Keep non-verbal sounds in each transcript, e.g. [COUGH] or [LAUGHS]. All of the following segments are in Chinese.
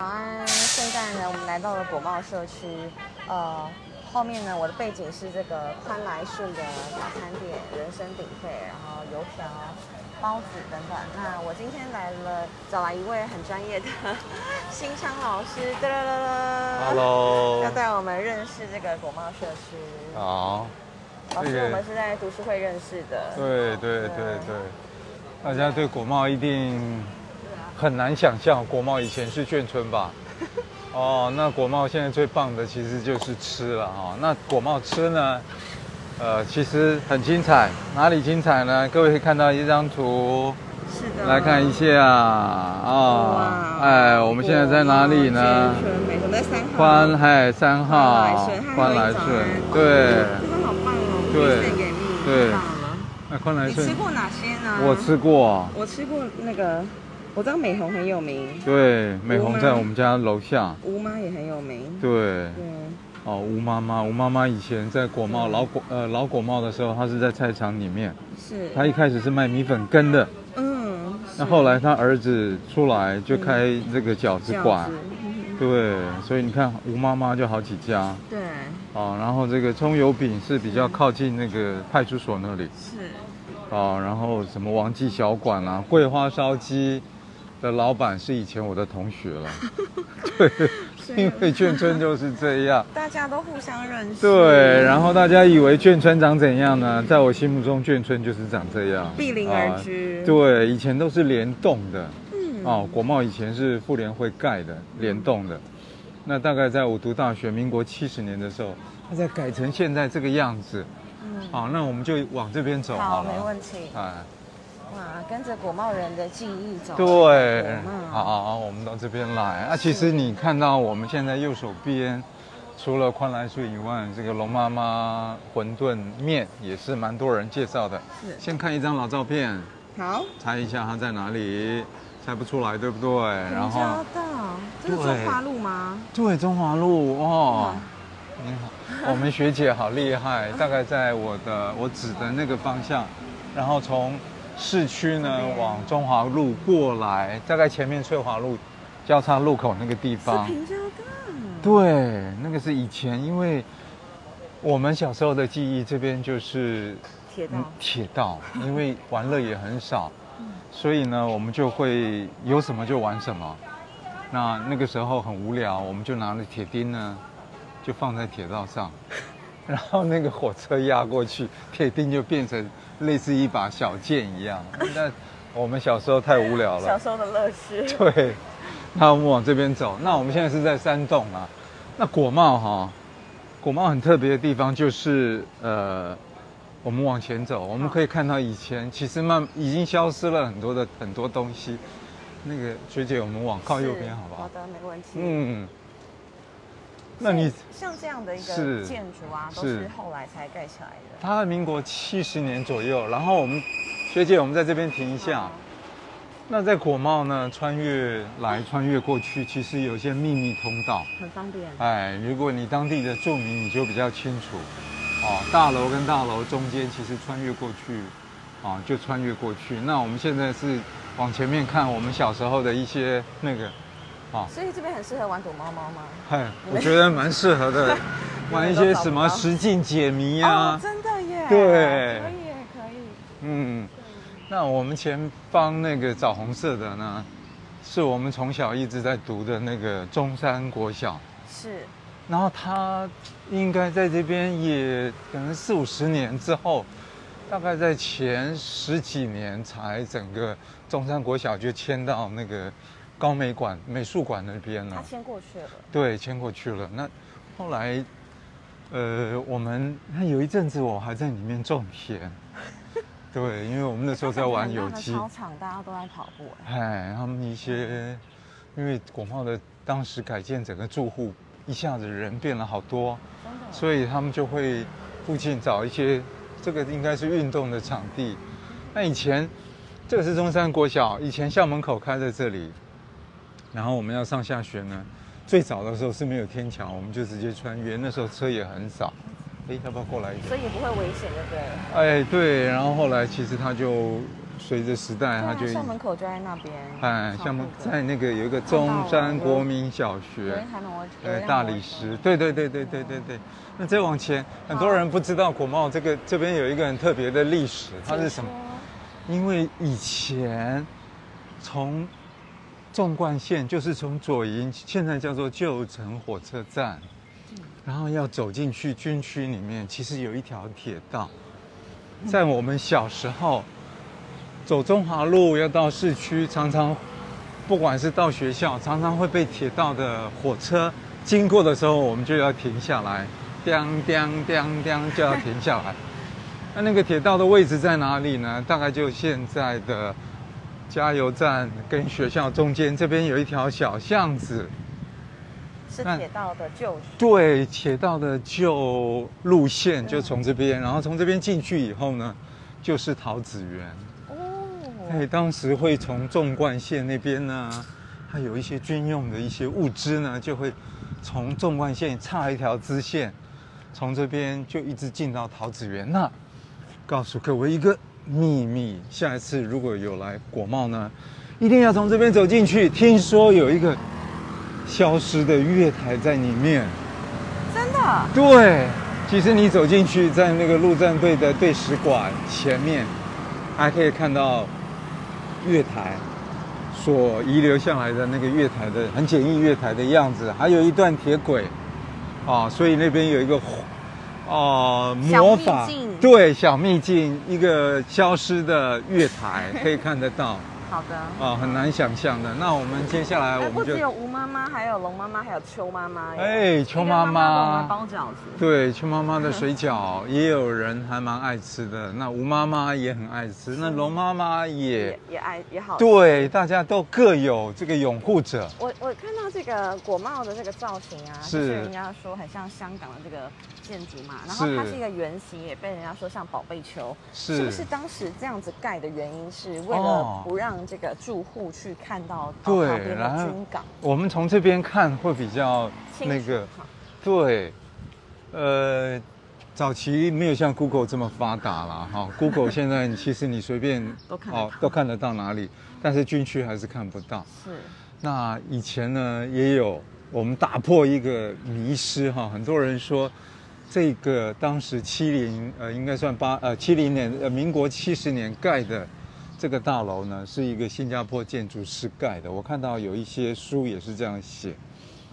早安，现在呢，我们来到了国贸社区，呃，后面呢，我的背景是这个宽来顺的早餐店，人声鼎沸，然后油条、包子等等。那我今天来了，找来一位很专业的新昌老师，哒啦啦啦 Hello 要带我们认识这个国贸社区。好，老师，我们是在读书会认识的。对对对对，大家对国贸一定很难想象，国贸以前是眷村吧？[LAUGHS] 哦，那国贸现在最棒的其实就是吃了哈、那国贸吃呢，呃，其实很精彩，哪里精彩呢？各位可以看到一张图，是的。来看一下啊、哎，我们现在在哪里呢？国贸眷村美我们在三号。宽海三号，宽宽来来顺顺，对这。个好棒哦，对对。那宽来顺你吃，过哪些呢？我吃过。我吃过那个，我知道美红很有名，对，美红在我们家楼下。吴妈也很有名。对，对，哦，吴妈妈，吴妈妈以前在国贸老国呃老国贸的时候，她是在菜场里面。是。她一开始是卖米粉羹的，嗯，那后来她儿子出来就开这个饺子馆对，所以你看吴妈妈就好几家对，哦。然后这个葱油饼是比较靠近那个派出所那里是。哦。然后什么王记小馆啊，桂花烧鸡的老板是以前我的同学了。[LAUGHS] 对，因为眷村就是这样。大家都互相认识。对，然后大家以为眷村长怎样呢？在我心目中，眷村就是长这样，毗邻而居。啊对，以前都是联动的，嗯。哦，国贸以前是妇联会盖的，联动的。那大概在我读大学，民国七十年的时候，它才改成现在这个样子。嗯。好，那我们就往这边走好好，了。没问题。哎，哇，跟着国贸人的记忆走。对好好好，我们到这边来啊。其实你看到我们现在右手边，除了宽来水以外，这个龙妈妈馄饨面也是蛮多人介绍的。是先看一张老照片，好。猜一下它在哪里，猜不出来对不对？然后平交道，这是中对华路吗？对中华路哦哇，你好，我们学姐好厉害，大概在我的我指的那个方向，然后从市区呢往中华路过来，大概前面翠华路交叉路口那个地是方。平交道。对，那个是以前，因为我们小时候的记忆，这边就是铁道嗯。铁道，因为玩乐也很少，所以呢，我们就会有什么就玩什么。那那个时候很无聊，我们就拿了铁钉呢，就放在铁道上，然后那个火车压过去，铁钉就变成类似一把小剑一样。那我们小时候太无聊了小，时候的乐趣。[LAUGHS] 对，那我们往这边走。那我们现在是在山洞啊。那国贸哈，国贸很特别的地方就是呃，我们往前走，我们可以看到以前其实慢已经消失了很多的很多东西。那个学姐，我们往靠右边好不好？好的，没问题。嗯。那你像这样的一个建筑啊，都是是后来才盖起来的。它在民国七十年左右，然后我们学姐，我们在这边停一下。那在国贸呢，穿越来穿越过去，其实有一些秘密通道。很方便。哎，如果你当地的住民，你就比较清楚。哦，大楼跟大楼中间其实穿越过去，啊，就穿越过去。那我们现在是往前面看我们小时候的一些那个，啊，所以这边很适合玩躲猫猫吗？嗨，我觉得蛮适合的，[LAUGHS] 玩一些什么实境解谜啊。哦，真的耶。对可以耶，可以。嗯，那我们前方那个枣红色的呢，是我们从小一直在读的那个中山国小。是。然后他应该在这边也可能四五十年之后，大概在前十几年才整个中山国小就迁到那个高美馆美术馆那边了。他迁过去了。对，迁过去了。那后来，呃，我们那有一阵子我还在里面种田。[LAUGHS] 对，因为我们那时候在玩有机。操场大家都在跑步。哎，他们一些因为国贸的当时改建整个住户。一下子人变了好多，所以他们就会附近找一些，这个应该是运动的场地。那以前这个是中山国小，以前校门口开在这里，然后我们要上下学呢，最早的时候是没有天桥，我们就直接穿越，那时候车也很少。哎，要不要过来一点？所以也不会危险，对不对？哎，对，然后后来其实他就随着时代，它就校门口就在那边。哎，校门在那个有一个中山国民小学，哎，大理石，对对对对对对对。那再往前，很多人不知道国贸这个这边有一个很特别的历史，它是什么？因为以前从纵贯线，就是从左营，现在叫做旧城火车站，然后要走进去军区里面，其实有一条铁道。在我们小时候，走中华路要到市区，常常不管是到学校，常常会被铁道的火车经过的时候，我们就要停下来，叮叮叮叮就要停下来。那那个铁道的位置在哪里呢？大概就现在的加油站跟学校中间，这边有一条小巷子，是铁道的旧。对，铁道的旧路线就从这边，然后从这边进去以后呢，就是桃子园。哦。哎，当时会从纵贯线那边呢，还有一些军用的一些物资呢，就会从纵贯线插一条支线，从这边就一直进到桃子园那。告诉各位一个秘密，下一次如果有来国贸呢，一定要从这边走进去。听说有一个消失的月台在里面，真的？对，其实你走进去，在那个陆战队的队史馆前面，还可以看到月台所遗留下来的那个月台的很简易月台的样子，还有一段铁轨啊，所以那边有一个。哦，魔法对小秘境，一个消失的月台 [LAUGHS] 可以看得到。好的哦，很难想象的。那我们接下来，我们不只有吴妈妈，还有龙妈妈，还有邱妈妈。哎，邱妈妈包饺子。对，邱妈妈的水饺也有人还蛮爱吃的。那吴妈妈也很爱吃，那龙妈妈也也爱也好。对，大家都各有这个拥护者。我我看到这个果帽的这个造型啊，是人家说很像香港的这个建筑嘛，然后它是一个圆形，也被人家说像宝贝球。是，是不是当时这样子盖的原因是为了不让这个住户去看到对，然后军港。我们从这边看会比较那个，对，呃，早期没有像 Google 这么发达了哈。[LAUGHS] Google 现在其实你随便都看哦都看得到哪里，但是军区还是看不到。是。那以前呢也有，我们打破一个迷失哈。很多人说这个当时七零呃应该算八呃七零年呃民国七十年盖的。这个大楼呢是一个新加坡建筑师盖的，我看到有一些书也是这样写，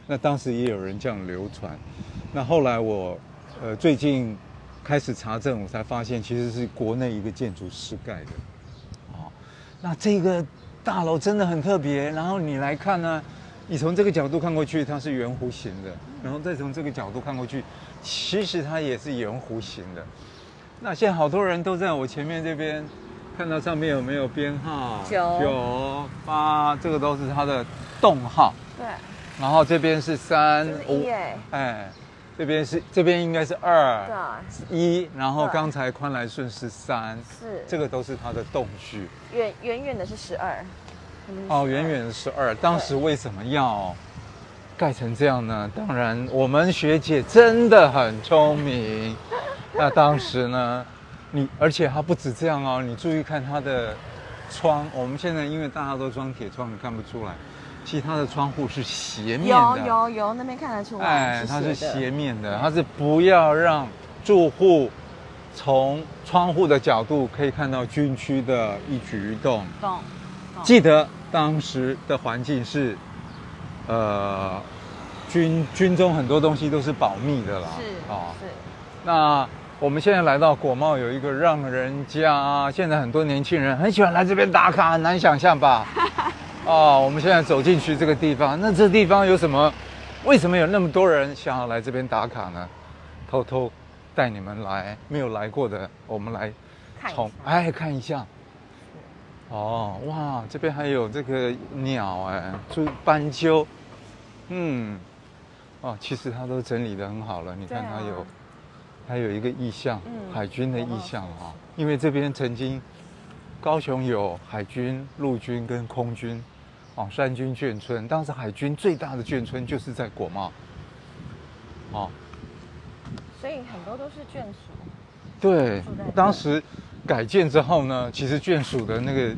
那当时也有人这样流传，那后来我呃最近开始查证，我才发现其实是国内一个建筑师盖的，哦，那这个大楼真的很特别，然后你来看呢，你从这个角度看过去它是圆弧形的，然后再从这个角度看过去，其实它也是圆弧形的，那现在好多人都在我前面这边。看到上面有没有编号？九九八，这个都是它的栋号。对。然后这边是三五，哎，这边是这边应该是二，对，一。然后刚才宽来顺是三，是，这个都是它的栋距。远远远的是十二。哦，远远的十二。当时为什么要盖成这样呢？当然，我们学姐真的很聪明。那当时呢？你而且它不止这样哦，你注意看它的窗。我们现在因为大家都装铁窗，你看不出来。其实它的窗户是斜面的。有有有，那边看得出来。哎，它是斜面的，它是不要让住户从窗户的角度可以看到军区的一举一动。动。记得当时的环境是，呃，军军中很多东西都是保密的啦。是哦，是。那。我们现在来到国贸，有一个让人家现在很多年轻人很喜欢来这边打卡，很难想象吧？哦，[LAUGHS] 我们现在走进去这个地方，那这地方有什么？为什么有那么多人想要来这边打卡呢？偷偷带你们来，没有来过的，我们来从哎看一下。哦，哇，这边还有这个鸟哎，就斑鸠。嗯，哦，其实它都整理的很好了，你看它有。还有一个意象，海军的意象哈，因为这边曾经高雄有海军、陆军跟空军，哦，三军眷村。当时海军最大的眷村就是在国贸，哦，所以很多都是眷属。对，当时改建之后呢，其实眷属的那个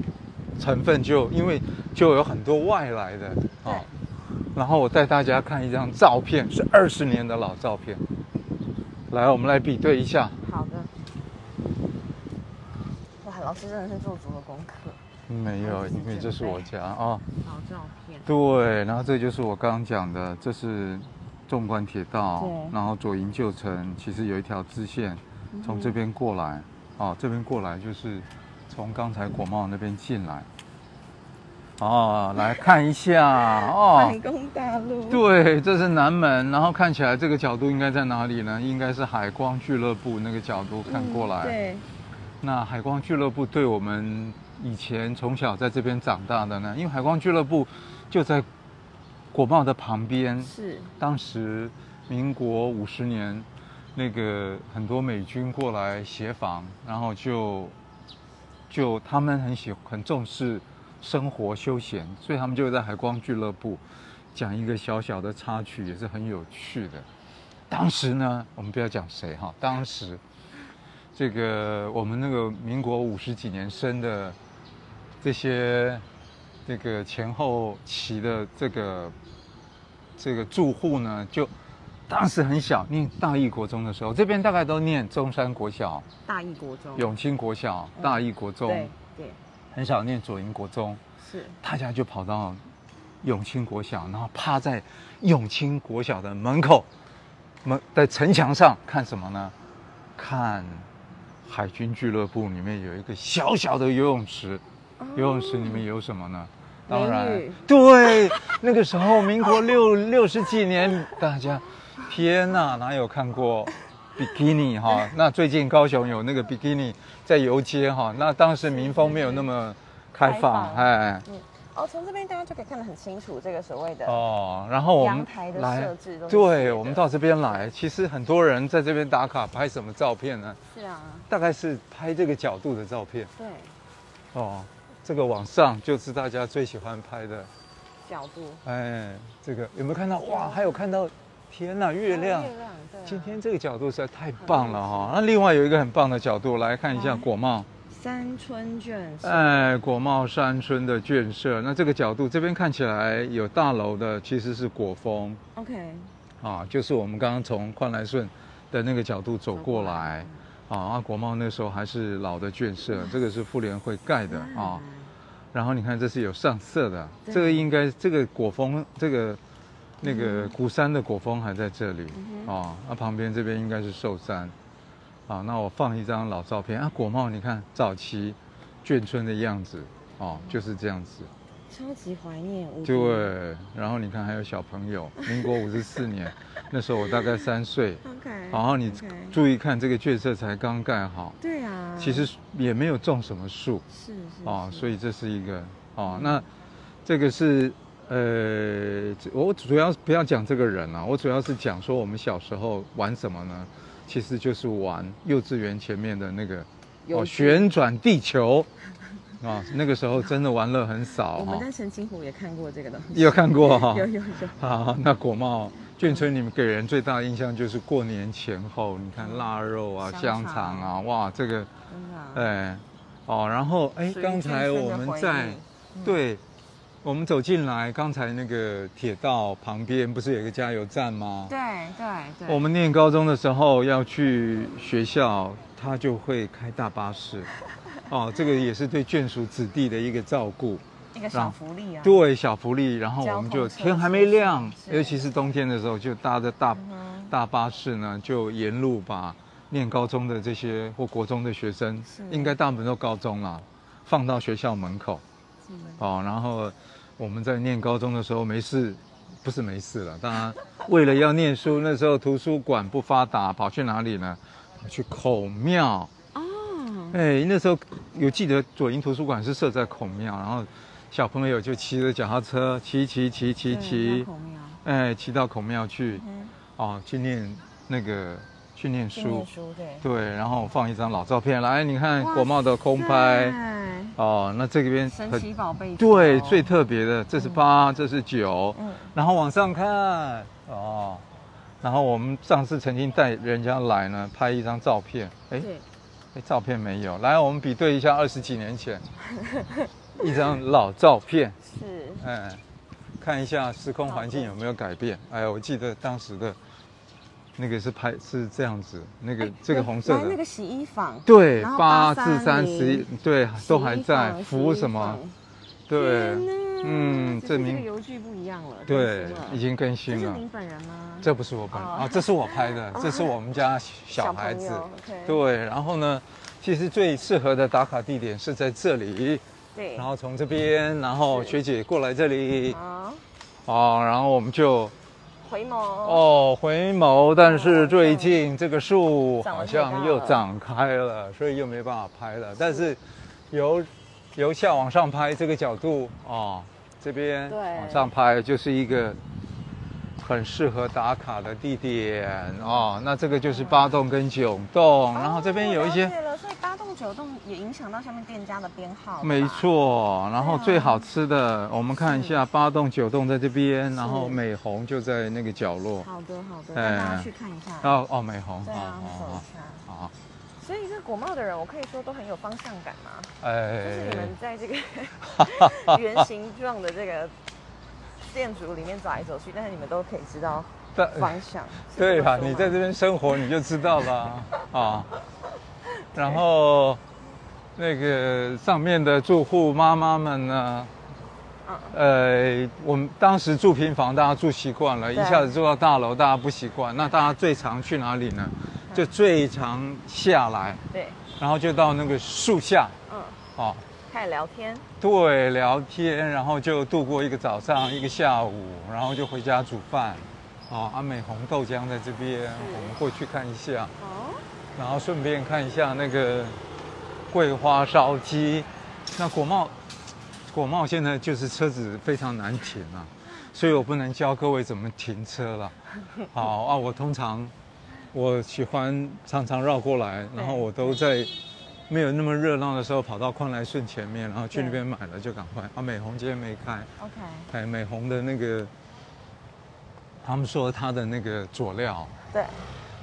成分就因为就有很多外来的对啊。然后我带大家看一张照片，是二十年的老照片。来，我们来比对一下。好的。哇，老师真的是做足了功课。没有，因为这是我家啊。老照片。对，然后这就是我刚刚讲的，这是纵贯铁道对，然后左营旧城其实有一条支线从这边过来，哦，这边过来就是从刚才国贸那边进来。哦，来看一下哦，反攻大陆。对，这是南门，然后看起来这个角度应该在哪里呢？应该是海光俱乐部那个角度看过来。嗯对。那海光俱乐部对我们以前从小在这边长大的呢，因为海光俱乐部就在国贸的旁边。是。当时民国五十年，那个很多美军过来协防，然后就就他们很喜很重视生活休闲，所以他们就在海光俱乐部讲一个小小的插曲，也是很有趣的。当时呢，我们不要讲谁哈，当时。这个我们那个民国五十几年生的这些这个前后期的这个这个住户呢，就当时很小，念大义国中的时候，这边大概都念中山国小、大义国中、永清国小、大义国中，对对，很少念左营国中，是大家就跑到永清国小，然后趴在永清国小的门口门在城墙上看什么呢？看。海军俱乐部里面有一个小小的游泳池，游泳池里面有什么呢？当然，对，那个时候民国六六十几年，大家，天哪，哪有看过比基尼哈？[LAUGHS] 那最近高雄有那个比基尼在游街哈，那当时民风没有那么开放，哎。哦，从这边大家就可以看得很清楚这个所谓的哦，然后我们来，对，我们到这边来，其实很多人在这边打卡拍什么照片呢？是啊，大概是拍这个角度的照片。对，哦，这个往上就是大家最喜欢拍的角度。哎，这个有没有看到？哇，还有看到，天呐，月亮！月亮，对。今天这个角度实在太棒了哈。那另外有一个很棒的角度，来看一下国贸。山村眷舍，哎，国贸山村的眷舍，那这个角度这边看起来有大楼的，其实是果峰。OK，啊，就是我们刚刚从宽来顺的那个角度走过来，啊，国贸那时候还是老的眷舍，这个是妇联会盖的啊。然后你看这是有上色的，这个应该这个果峰，这个那个鼓山的果峰还在这里啊，那旁边这边应该是寿山。啊，那我放一张老照片啊，果茂，你看早期眷村的样子，哦，就是这样子，超级怀念。对，然后你看还有小朋友，民国五十四年，[LAUGHS] 那时候我大概三岁。OK。然后你注意看，这个眷舍才刚盖好。对啊。其实也没有种什么树。是是。哦，所以这是一个哦，那这个是呃，我主要不要讲这个人啊，我主要是讲说我们小时候玩什么呢？其实就是玩幼稚园前面的那个哦，旋转地球啊，那个时候真的玩乐很少。我们在澄清湖也看过这个东西，有看过哈，有有有。[LAUGHS] 好，那国贸眷村你们给人最大的印象就是过年前后，你看腊肉啊、香肠啊，哇，这个，哎，哦，然后哎，刚才我们在对。我们走进来，刚才那个铁道旁边不是有一个加油站吗？对对对。我们念高中的时候要去学校，他就会开大巴士。[LAUGHS] 哦，这个也是对眷属子弟的一个照顾，一个小福利啊。对，小福利。然后我们就天还没亮，尤其是冬天的时候，就搭着大大巴士呢，就沿路把念高中的这些或国中的学生，应该大部分都高中了，放到学校门口。哦，然后我们在念高中的时候没事，不是没事了。当然，为了要念书，那时候图书馆不发达，跑去哪里呢？去孔庙。哦。哎，那时候有记得左营图书馆是设在孔庙，然后小朋友就骑着脚踏车，骑骑骑骑骑，哎，骑到孔庙去，哦，去念那个去念书。对。对，然后放一张老照片来，你看国贸的空拍。哦，那这边神奇宝贝对最特别的，这是八，这是九，嗯，然后往上看哦，然后我们上次曾经带人家来呢，拍一张照片，哎，哎，照片没有。来，我们比对一下二十几年前一张老照片。[LAUGHS] 是。嗯，看一下时空环境有没有改变。哎呀，我记得当时的那个是拍是这样子，那个这个红色的那个洗衣房。对，八至三十一，对，都还在。服什么？对。嗯，证明这个邮局不一样了。对，已经更新了。这是您本人吗？这不是我本人啊，这是我拍的，这是我们家小孩子。对，然后呢，其实最适合的打卡地点是在这里。对。然后从这边，然后学姐过来这里。啊。哦，然后我们就回眸。哦，回眸，但是最近这个树好像又长开了，所以又没办法拍了。但是由由下往上拍这个角度哦，这边往上拍就是一个很适合打卡的地点哦。那这个就是八栋跟九栋，然后这边有一些。所以八栋九栋也影响到下面店家的编号。没错，然后最好吃的，我们看一下八栋九栋在这边，然后美红就在那个角落。好的好的，大家去看一下。哦哦，美红。对啊，走一下。好。所以这个国贸的人，我可以说都很有方向感嘛。哎，就是你们在这个 [LAUGHS] 圆形状的这个建筑里面走来走去，但是你们都可以知道方向。[LAUGHS] 对啊，你在这边生活你就知道了 [LAUGHS] 啊。然后那个上面的住户妈妈们呢？呃，我们当时住平房，大家住习惯了，一下子住到大楼，大家不习惯。那大家最常去哪里呢？就最常下来，对，然后就到那个树下，嗯，哦，开始聊天，对，聊天，然后就度过一个早上，一个下午，然后就回家煮饭，哦，阿美红豆浆在这边，我们过去看一下，哦，然后顺便看一下那个桂花烧鸡，那果贸，果贸现在就是车子非常难停啊，所以我不能教各位怎么停车了，[LAUGHS] 好啊，我通常。我喜欢常常绕过来，然后我都在没有那么热闹的时候跑到宽来顺前面，然后去那边买了就赶快。啊，美红今天没开。OK。哎，美红的那个，他们说他的那个佐料，对，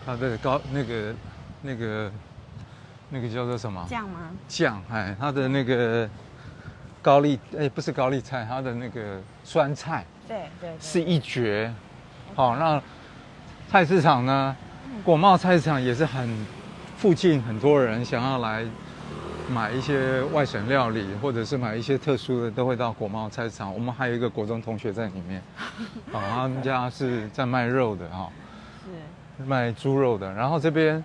他的高那个那个那个叫做什么酱吗？酱，哎，他的那个高丽哎不是高丽菜，他的那个酸菜，对对，是一绝。好，那菜市场呢？国贸菜市场也是很，附近很多人想要来买一些外省料理，或者是买一些特殊的，都会到国贸菜市场。我们还有一个国中同学在里面，[LAUGHS] 啊，他们家是在卖肉的哈，是卖猪肉的。然后这边，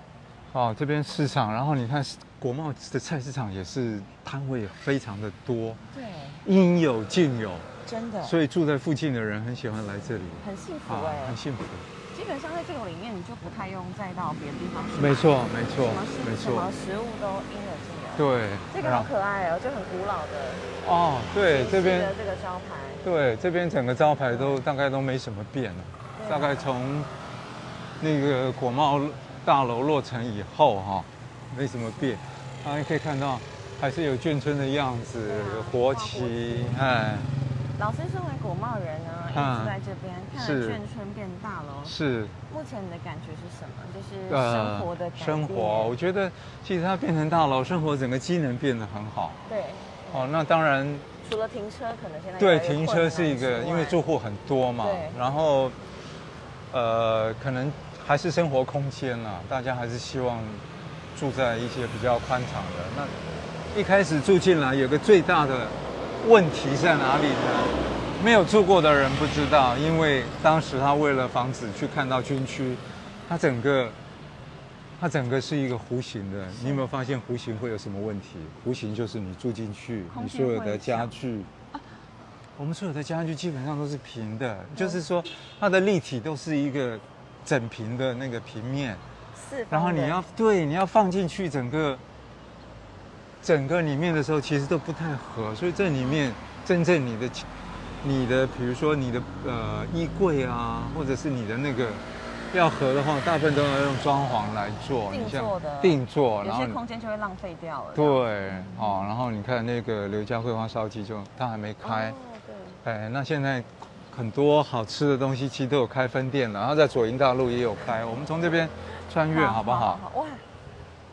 哦，这边市场，然后你看国贸的菜市场也是摊位非常的多，对，应有尽有，真的。所以住在附近的人很喜欢来这里，很幸福哎，很幸福。基本上在这个里面，你就不太用再到别的地方去。没错，没错，没错。什么食物都应有尽有。对。这个好可爱哦，就很古老的。哦，对，这边的这个招牌。对，这边整个招牌都大概都没什么变了。大概从那个国贸大楼落成以后，哈，没什么变。啊，你可以看到，还是有眷村的样子，有国旗，哎。老师身为国贸人呢，一直在这边看眷村变大楼。是。目前你的感觉是什么？就是生活的生活，我觉得其实它变成大楼，生活整个机能变得很好。对。哦，那当然。除了停车，可能现在对停车是一个，因为住户很多嘛。对。然后，呃，可能还是生活空间啊，大家还是希望住在一些比较宽敞的。那一开始住进来，有个最大的。问题在哪里呢？没有住过的人不知道，因为当时他为了防止去看到军区，它整个，它整个是一个弧形的。你有没有发现弧形会有什么问题？弧形就是你住进去，你所有的家具，我们所有的家具基本上都是平的，就是说它的立体都是一个整平的那个平面。是。然后你要对你要放进去整个。整个里面的时候其实都不太合，所以这里面真正你的、你的，比如说你的呃衣柜啊，或者是你的那个要合的话，大部分都要用装潢来做，定做的定做，然后有些空间就会浪费掉了。对，哦，然后你看那个刘家桂花烧鸡就它还没开，对，哎，那现在很多好吃的东西其实都有开分店了，然后在左营大路也有开，我们从这边穿越好不好？哇，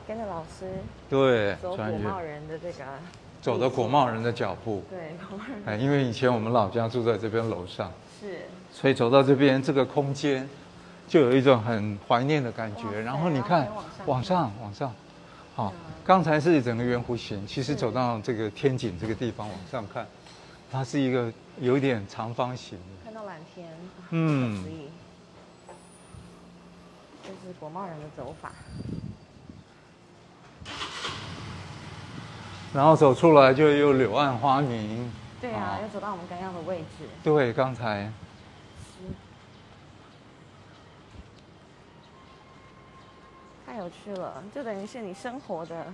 跟着老师对，走穿越果贸人的这个，走的国贸人的脚步。对，果贸人。哎，因为以前我们老家住在这边楼上，是。所以走到这边这个空间，就有一种很怀念的感哇觉。然后你看往往上。上往上，好嗯，刚才是整个圆弧形，其实走到这个天井这个地方往上看，它是一个有一点长方形的。看到蓝天，嗯。不可思议这是国贸人的走法，然后走出来就又柳暗花明。对啊哦，又走到我们刚刚的位置，对，刚才太有趣了，就等于是你生活的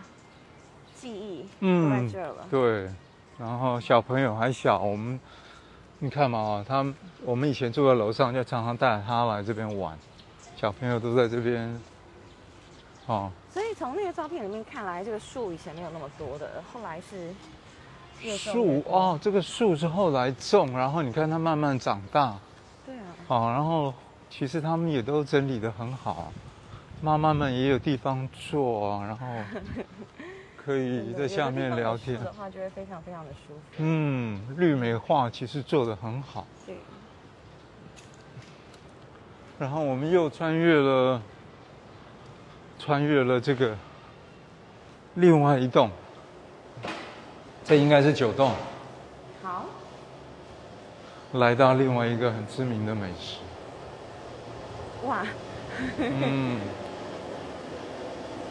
记忆都在这儿了。对，然后小朋友还小，我们你看嘛，他我们以前住在楼上，就常常带他来这边玩，小朋友都在这边。哦，所以从那个照片里面看来，这个树以前没有那么多的，后来是树哦，这个树是后来种，然后你看它慢慢长大，对啊，哦，然后其实他们也都整理的很好，妈妈们也有地方坐，然后 [LAUGHS] 可以在下面聊天。的话，就会非常非常的舒服。嗯，绿美化其实做的很好。对，然后我们又穿越了，穿越了这个另外一栋，这应该是九栋，好，来到另外一个很知名的美食。哇，嗯，[LAUGHS]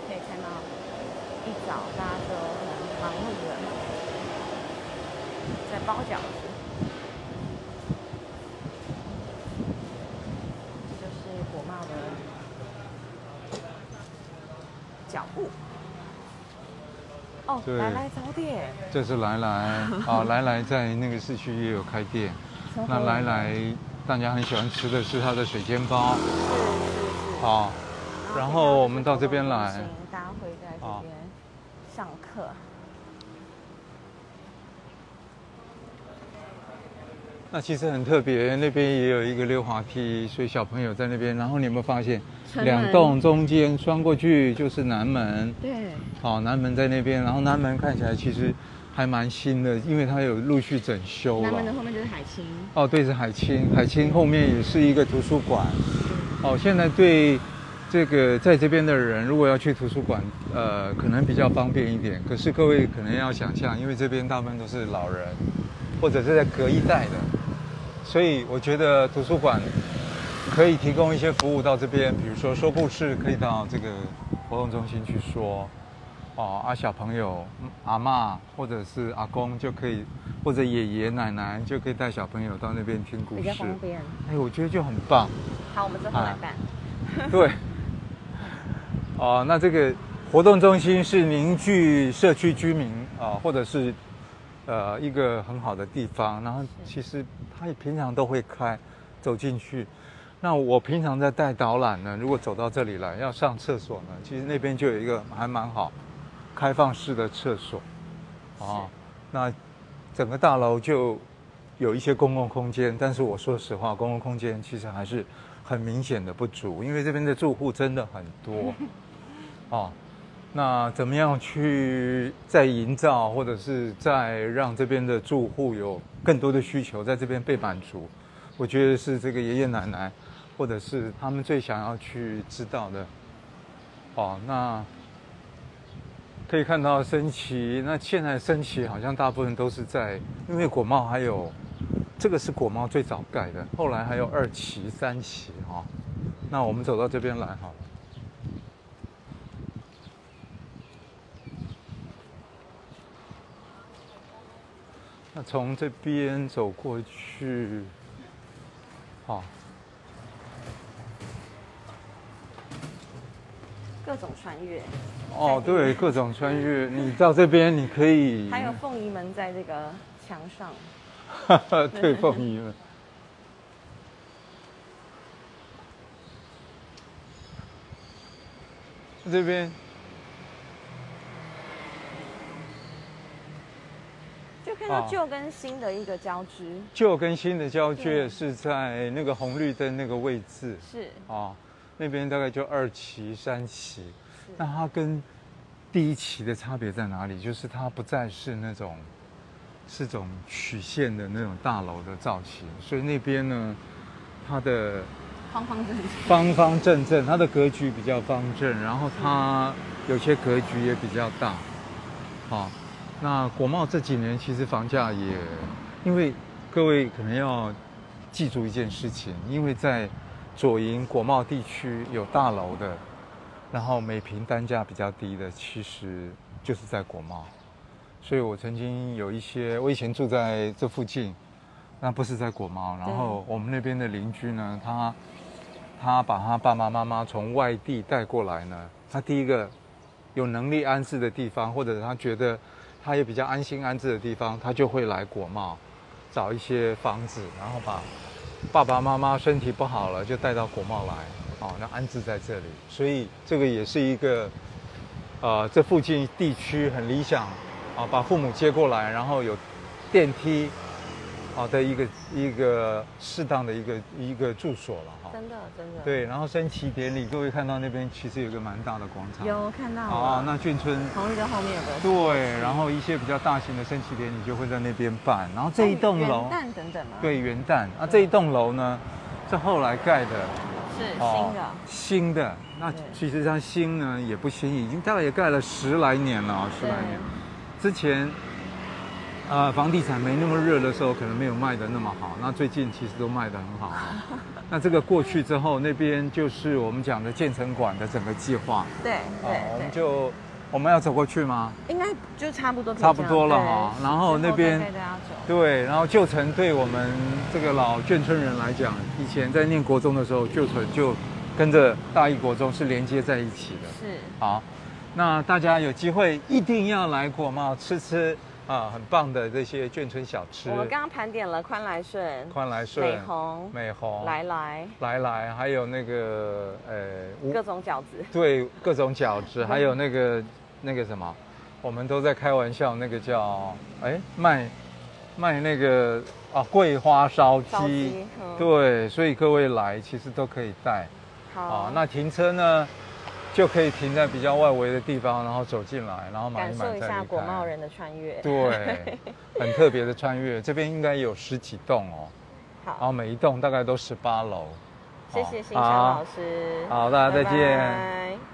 可以看到一早大家都很忙碌的在包饺子。这就是国贸的脚步。哦，对来来早点。这是来来 [LAUGHS] 啊，来来在那个市区也有开店。那来来，大家很喜欢吃的是它的水煎包是是是。啊。然后我们到这边来，大家会在这啊边上课。那其实很特别，那边也有一个溜滑梯，所以小朋友在那边。然后你有没有发现，两栋中间穿过去就是南门，对，好，南门在那边。然后南门看起来其实还蛮新的，因为它有陆续整修南门的。后面就是海清。哦，对，是海清，海清后面也是一个图书馆。哦，现在对这个在这边的人，如果要去图书馆，呃，可能比较方便一点。可是各位可能要想象，因为这边大部分都是老人，或者是在隔一代的，所以我觉得图书馆可以提供一些服务到这边，比如说说故事，可以到这个活动中心去说。哦，啊，小朋友、嗯阿嬷或者是阿公就可以，或者爷爷奶奶就可以带小朋友到那边听故比事。较方便。哎，我觉得就很棒。好，我们之后来啊办。对。哦，[LAUGHS] 那这个活动中心是凝聚社区居民啊、或者是呃一个很好的地方。然后其实它也平常都会开，走进去。那我平常在带导览呢，如果走到这里来要上厕所呢，其实那边就有一个还蛮好，开放式的厕所。啊，那整个大楼就有一些公共空间，但是我说实话，公共空间其实还是很明显的不足，因为这边的住户真的很多。[LAUGHS] 哦，那怎么样去再营造，或者是再让这边的住户有更多的需求在这边被满足？我觉得是这个爷爷奶奶，或者是他们最想要去知道的。哦，那可以看到升旗，那现在升旗好像大部分都是在，因为果贸还有这个是果贸最早盖的，后来还有二期、三期哈、哦。那我们走到这边来好了。那从这边走过去，好，各种穿越，哦，对，各种穿越，你到这边你可以，[LAUGHS] 还有凤仪门在这个墙上。[LAUGHS] 哈哈对凤仪门。这边旧跟新的一个交织，旧跟新的交接是在那个红绿灯那个位置。是。啊、那边大概就二期、三期。是。那它跟第一期的差别在哪里？就是它不再是那种是种曲线的那种大楼的造型，所以那边呢，它的方方正正，方方正正，它的格局比较方正，然后它有些格局也比较大。好，那国贸这几年其实房价也，因为各位可能要记住一件事情，因为在左营国贸地区有大楼的，然后每平单价比较低的，其实就是在国贸。所以我曾经有一些，我以前住在这附近，那不是在国贸，然后我们那边的邻居呢，他他把他爸爸妈妈从外地带过来呢，他第一个有能力安置的地方，或者他觉得他也比较安心安置的地方，他就会来国贸找一些房子，然后把爸爸妈妈身体不好了就带到国贸来，哦，那安置在这里，所以这个也是一个，呃，这附近地区很理想，啊，把父母接过来，然后有电梯，啊的一个一个适当的一个一个住所了哈。真的真的。对，然后升旗典礼，各位看到那边其实有个蛮大的广场。有看到。啊，那眷村。同一个后面有个。对，然后一些比较大型的升旗典礼就会在那边办，然后这一栋楼。元旦等等吗？对，元旦。啊，这一栋楼呢，是后来盖的。是新的。新的，那其实它新呢也不新，已经大概也盖了十来年了，十来年。之前。呃，房地产没那么热的时候，可能没有卖的那么好。那最近其实都卖的很好。[LAUGHS] 那这个过去之后，那边就是我们讲的建成馆的整个计划。对对。我们就我们要走过去吗？应该就差不多。差不多了哈。然后那边对，然后旧城对我们这个老眷村人来讲，以前在念国中的时候，旧城就跟着大义国中是连接在一起的。是。好，那大家有机会一定要来国贸吃吃。啊，很棒的这些眷村小吃。我们刚刚盘点了宽来顺、宽来顺、美红、美红、来来、来来，还有那个呃，各种饺子。对，各种饺子，[LAUGHS] 还有那个那个什么，我们都在开玩笑，那个叫哎卖卖那个啊桂花烧鸡。对，所以各位来其实都可以带。好，那停车呢？就可以停在比较外围的地方，然后走进来，然后买一买感受一下国贸人的穿越。对，[LAUGHS] 很特别的穿越。这边应该有十几栋哦。好。然后每一栋大概都十八楼。谢谢新昌老师。好，大家再见。